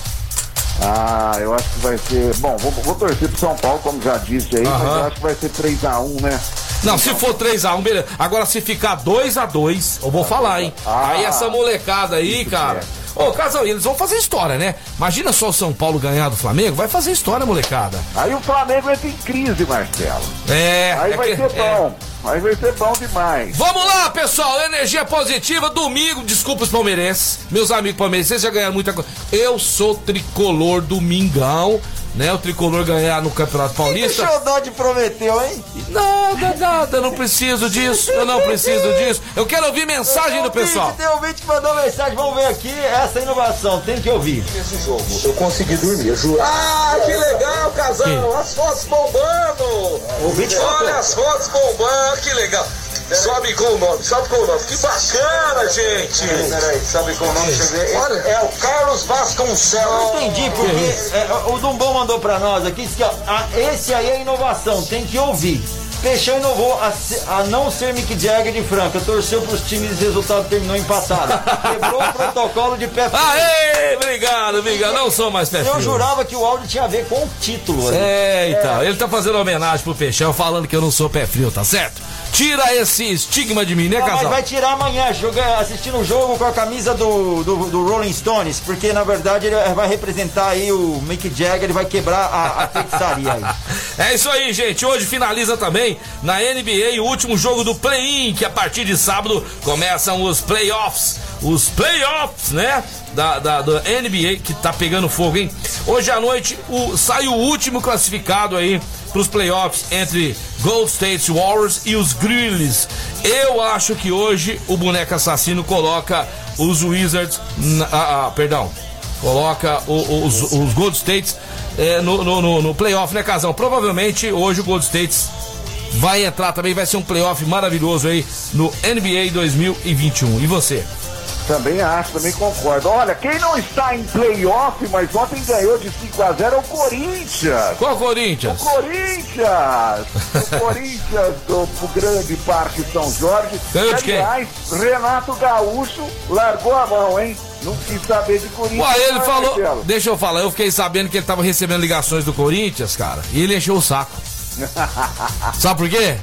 Ah, eu acho que vai ser. Bom, vou, vou torcer pro São Paulo, como já disse aí, mas Aham. eu acho que vai ser 3x1, né? Não, se for 3x1, beleza. Agora, se ficar 2x2, eu vou falar, hein? Ah, aí essa molecada aí, cara. Ô, Casal, eles vão fazer história, né? Imagina só o São Paulo ganhar do Flamengo, vai fazer história, molecada. Aí o Flamengo entra em crise, Marcelo. É. Aí é vai que- ser é. bom. Aí vai ser bom demais. Vamos lá, pessoal. Energia positiva, domingo. Desculpa os palmeirenses. Meus amigos palmeirenses, já ganharam muita coisa. Eu sou tricolor domingão, né? O tricolor ganhar no Campeonato Paulista. Eu dar de prometeu, hein? Nada, nada, eu não preciso disso. Eu não preciso disso. Eu quero ouvir mensagem do Tem pessoal. Tem ouvinte que mandou mensagem, vamos ver aqui essa inovação, tem que ouvir. esse jogo. Eu consegui dormir, eu juro. Ah, que legal, casal! As fotos bombando! Ouvinte Olha as fotos bombando, que legal! Sobe com o nome, sobe com o nome. Que bacana, gente! Peraí, sabe qual o nome? Deixa eu ver. Olha. É o Carlos Vasconcelos. Eu entendi, porque é, o Dumbão mandou pra nós aqui, disse que ó, ah, esse aí é inovação, tem que ouvir. Peixão inovou a, a não ser Mick Jagger de Franca. Torceu pros times e o resultado terminou empatado. Quebrou o protocolo de pé frio. Aê, obrigado, obrigado. Não sou mais pé Eu jurava que o áudio tinha a ver com o título. ali. É, então, ele tá fazendo homenagem pro Peixão, falando que eu não sou pé frio, tá certo? Tira esse estigma de mim, né, Ah, mas casal? vai tirar amanhã, jogar, assistindo o jogo com a camisa do, do, do Rolling Stones, porque na verdade ele vai representar aí o Mick Jagger, ele vai quebrar a, a feitiçaria aí. É isso aí, gente. Hoje finaliza também na NBA o último jogo do play-in, que a partir de sábado começam os playoffs. Os playoffs, né? Da, da, da NBA, que tá pegando fogo, hein? Hoje à noite o, sai o último classificado aí pros playoffs entre Gold State Warriors e os Grizzlies. Eu acho que hoje o boneco assassino coloca os Wizards. na- ah, ah, perdão. Coloca o- o- os, os Gold States é, no, no, no, no playoff, né, Casão? Provavelmente hoje o Gold States vai entrar também, vai ser um playoff maravilhoso aí no NBA 2021. E você? Também acho, também concordo. Olha, quem não está em playoff, mas ontem ganhou de 5 a 0 é o Corinthians. Qual Corinthians? Corinthians! O Corinthians do, do grande Parque São Jorge. Ganhou de quem? Aliás, Renato Gaúcho largou a mão, hein? Não quis saber de Corinthians. Ué, ele é, falou. Marcelo? Deixa eu falar, eu fiquei sabendo que ele tava recebendo ligações do Corinthians, cara, e ele encheu o saco. Sabe por quê?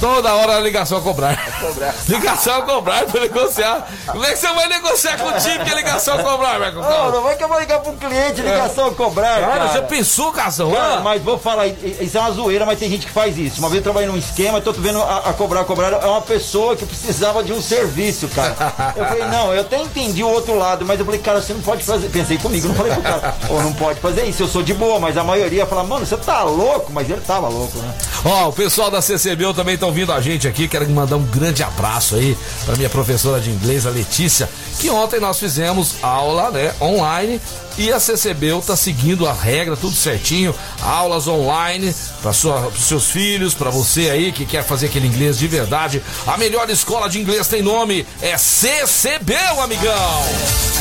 Toda hora a ligação a cobrar. cobrar. ligação a cobrar pra negociar. Como é que você vai negociar com o time que é ligação a cobrar, Marco Não, não vai que eu vou ligar um cliente, ligação a cobrar, Cara, cara. você pensou, Casão? Cara, mas vou falar, isso é uma zoeira, mas tem gente que faz isso. Uma vez eu trabalhei num esquema, tô vendo a, a cobrar, a cobrar, é uma pessoa que precisava de um serviço, cara. Eu falei, não, eu até entendi o outro lado, mas eu falei, cara, você não pode fazer. Pensei comigo, não falei pro cara, ou não pode fazer isso, eu sou de boa, mas a maioria fala, mano, você tá louco, mas ele tava louco, né? Ó, o pessoal da CCBU também estão vindo a gente aqui. Quero mandar um grande abraço aí para minha professora de inglês, a Letícia, que ontem nós fizemos aula, né, online. E a CCBU tá seguindo a regra, tudo certinho. Aulas online para os seus filhos, para você aí que quer fazer aquele inglês de verdade. A melhor escola de inglês tem nome, é CCBU, amigão.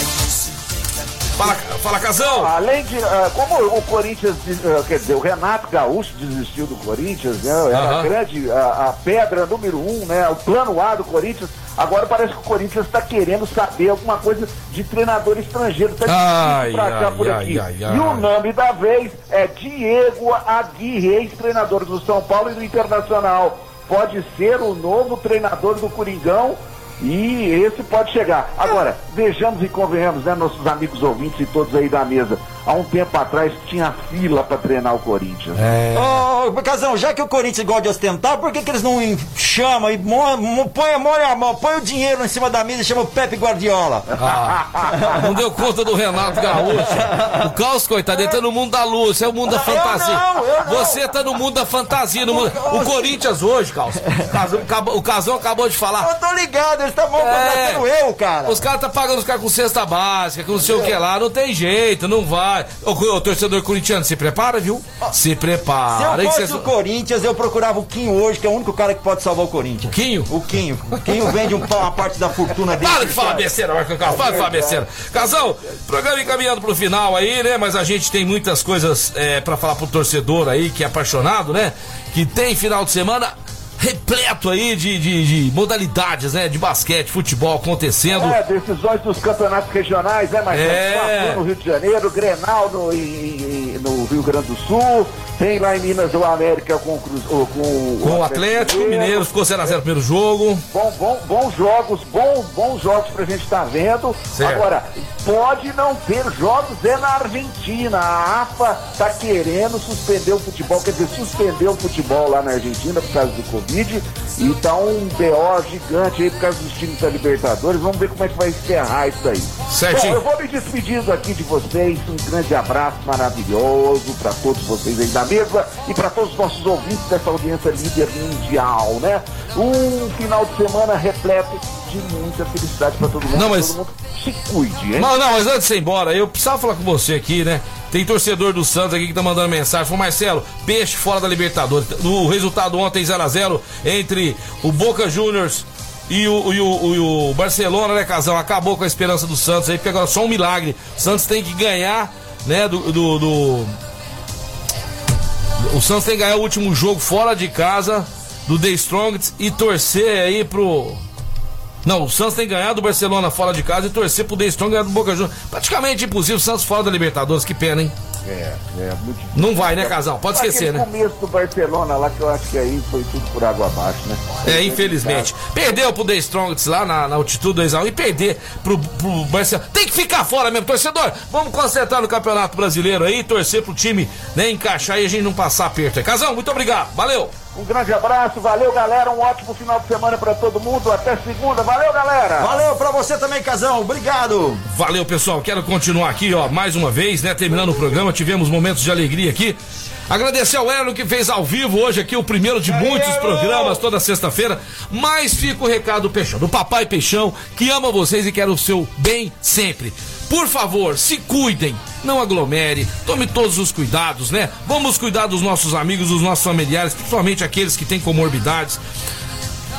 Fala, fala Casão. Além de, ah, como o Corinthians, ah, quer dizer, o Renato Gaúcho desistiu do Corinthians, né? Era a Aham. grande, a, a pedra número um, né? O plano A do Corinthians. Agora parece que o Corinthians está querendo saber alguma coisa de treinador estrangeiro. Tá Ai, difícil pra cá ai, por ai, aqui. E o nome da vez é Diego Aguirre, ex-treinador do São Paulo e do Internacional. Pode ser o novo treinador do Coringão. E esse pode chegar. Agora, vejamos e convenhamos, né, nossos amigos ouvintes e todos aí da mesa. Há um tempo atrás tinha fila para treinar o Corinthians. É. Ô, Casão, já que o Corinthians gosta de ostentar, por que, que eles não chamam e mo- mo- põe, molha a mão, põe o dinheiro em cima da mesa e chama o Pepe Guardiola? Ah, não deu conta do Renato Gaúcho. O Caos, coitado, ele tá no mundo da luz, é o mundo da fantasia. não, eu não. Você tá no mundo da fantasia. No mundo... O Corinthians hoje, Caos, o Casão acabou- o Casão acabou de falar. Eu tô ligado, eles estão mal É. contratando eu, cara. Os caras tá pagando os caras com cesta básica, com não sei o que lá, não tem jeito, não vai. Ô, ô, torcedor corintiano, se prepara, viu? Se Se prepara. eu hein, que fosse cê- o Corinthians, eu procurava o Quinho hoje, que é o único cara que pode salvar o Corinthians. Quinho? O Quinho. O Quinho vende um, uma parte da fortuna dele. Para de falar besteira, Marco Carlos, para de falar besteira. Casão, programa encaminhando pro final aí, né? Mas a gente tem muitas coisas é, para falar pro torcedor aí, que é apaixonado, né? Que tem final de semana repleto aí de, de, de modalidades, né? De basquete, futebol acontecendo. É, decisões dos campeonatos regionais, né, Marcelo? É. No Rio de Janeiro, Grenal no, em- no Rio Grande do Sul, tem lá em Minas o América com, o Cruz- o- com, Com o Atlético Mineiro, ficou 0x0 no primeiro jogo. Bom, bom, bons jogos, bom, bons jogos pra gente estar vendo. Certo. Agora, pode não ter jogos é na Argentina. A AFA tá querendo suspender o futebol, quer dizer, suspendeu o futebol lá na Argentina por causa do Covid. E tá um BO gigante aí por causa dos times da Libertadores. Vamos ver como é que vai encerrar isso daí. Certinho. Bom, eu vou me despedindo aqui de vocês. Um grande abraço maravilhoso para todos vocês aí da mesa e para todos os nossos ouvintes dessa audiência líder mundial, né? Um final de semana repleto de muita felicidade para todo mundo. Não, mas- Todo mundo se cuide, hein? Não, não, mas antes de ir embora, eu precisava falar com você aqui, né? Tem torcedor do Santos aqui que tá mandando mensagem. Falou, Marcelo, peixe fora da Libertadores. O resultado ontem 0x0 entre o Boca Juniors e o, e, o, e o Barcelona, né, Casão? Acabou com a esperança do Santos aí, porque agora só um milagre. O Santos tem que ganhar, né, do. do, do- O Santos tem que ganhar o último jogo fora de casa do The Strongest e torcer aí pro. Não, o Santos tem ganhado do Barcelona fora de casa e torcer pro The Strong ganhar do Boca Juniors. Praticamente impossível, o Santos fora da Libertadores, que pena, hein? É, é muito difícil. Não vai, né, casal? Pode esquecer, Aquele né? começo do Barcelona lá, que eu acho que aí foi tudo por água abaixo, né? É, infelizmente. Perdeu pro The Strongest lá na, na altitude 2x1 e perder pro, pro Barcelona. Tem que ficar fora mesmo, torcedor. Vamos concentrar no Campeonato Brasileiro aí, torcer pro time né, encaixar e a gente não passar aperto aí. Casal, muito obrigado. Valeu. Um grande abraço, valeu galera, um ótimo final de semana pra todo mundo, até segunda, valeu galera! Valeu pra você também, Casão. Obrigado. Valeu, pessoal. Quero continuar aqui, ó, mais uma vez, né? Terminando o programa, tivemos momentos de alegria aqui. Agradecer ao Erno que fez ao vivo hoje aqui o primeiro de muitos Erno! programas toda sexta-feira. Mas fica o recado do Peixão, do Papai Peixão, que ama vocês e quer o seu bem sempre. Por favor, se cuidem, não aglomere, tome todos os cuidados, né? Vamos cuidar dos nossos amigos, dos nossos familiares, principalmente aqueles que têm comorbidades.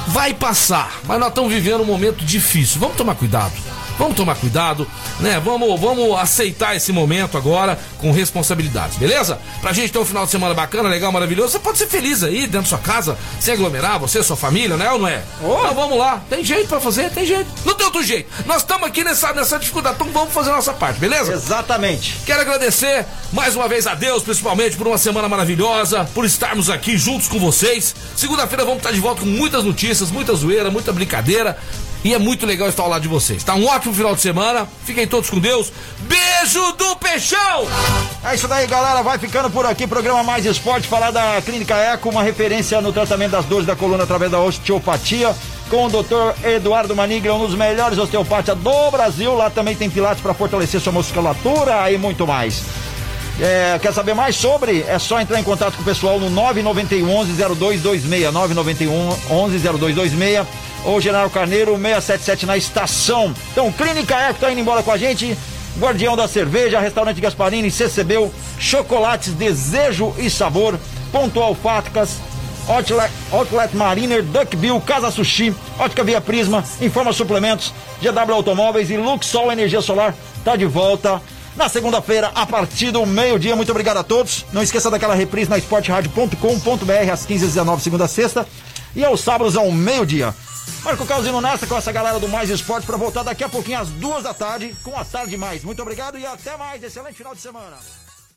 Vai passar, mas nós estamos vivendo um momento difícil. Vamos tomar cuidado. Vamos tomar cuidado, né? Vamos, vamos aceitar esse momento agora com responsabilidades, beleza? Pra gente ter um final de semana bacana, legal, maravilhoso. Você pode ser feliz aí dentro da sua casa, sem aglomerar, você, sua família, né ou não é? Então vamos lá, tem jeito pra fazer, tem jeito. Não tem outro jeito. Nós estamos aqui nessa, nessa dificuldade, então vamos fazer a nossa parte, beleza? Exatamente. Quero agradecer mais uma vez a Deus, principalmente por uma semana maravilhosa, por estarmos aqui juntos com vocês. Segunda-feira vamos estar de volta com muitas notícias, muita zoeira, muita brincadeira. E é muito legal estar ao lado de vocês. Tá um ótimo final de semana. Fiquem todos com Deus. Beijo do Peixão! É isso daí, galera. Vai ficando por aqui. Programa Mais Esporte. Falar da Clínica Eco, uma referência no tratamento das dores da coluna através da osteopatia. Com o Dr. Eduardo Maniglia, um dos melhores osteopatas do Brasil. Lá também tem pilates para fortalecer sua musculatura e muito mais. É, quer saber mais sobre? É só entrar em contato com o pessoal no 991 11 0226. 991 11 0226 ou General Carneiro 677 na estação. Então, Clínica Eco tá indo embora com a gente. Guardião da Cerveja, Restaurante Gasparini, CCBU, Chocolates Desejo e Sabor, Pontual Fáticas, Outlet, Outlet Mariner, Duck Bill, Casa Sushi, Ótica Via Prisma, Informa Suplementos, GW Automóveis e Luxol Energia Solar tá de volta na segunda-feira a partir do meio-dia. Muito obrigado a todos. Não esqueça daquela reprise na esporteradio.com.br às 15h19, segunda a sexta e aos sábados ao meio-dia. Marco Causino nessa com essa galera do Mais Esporte para voltar daqui a pouquinho às duas da tarde com a Tarde Mais. Muito obrigado e até mais. Excelente final de semana.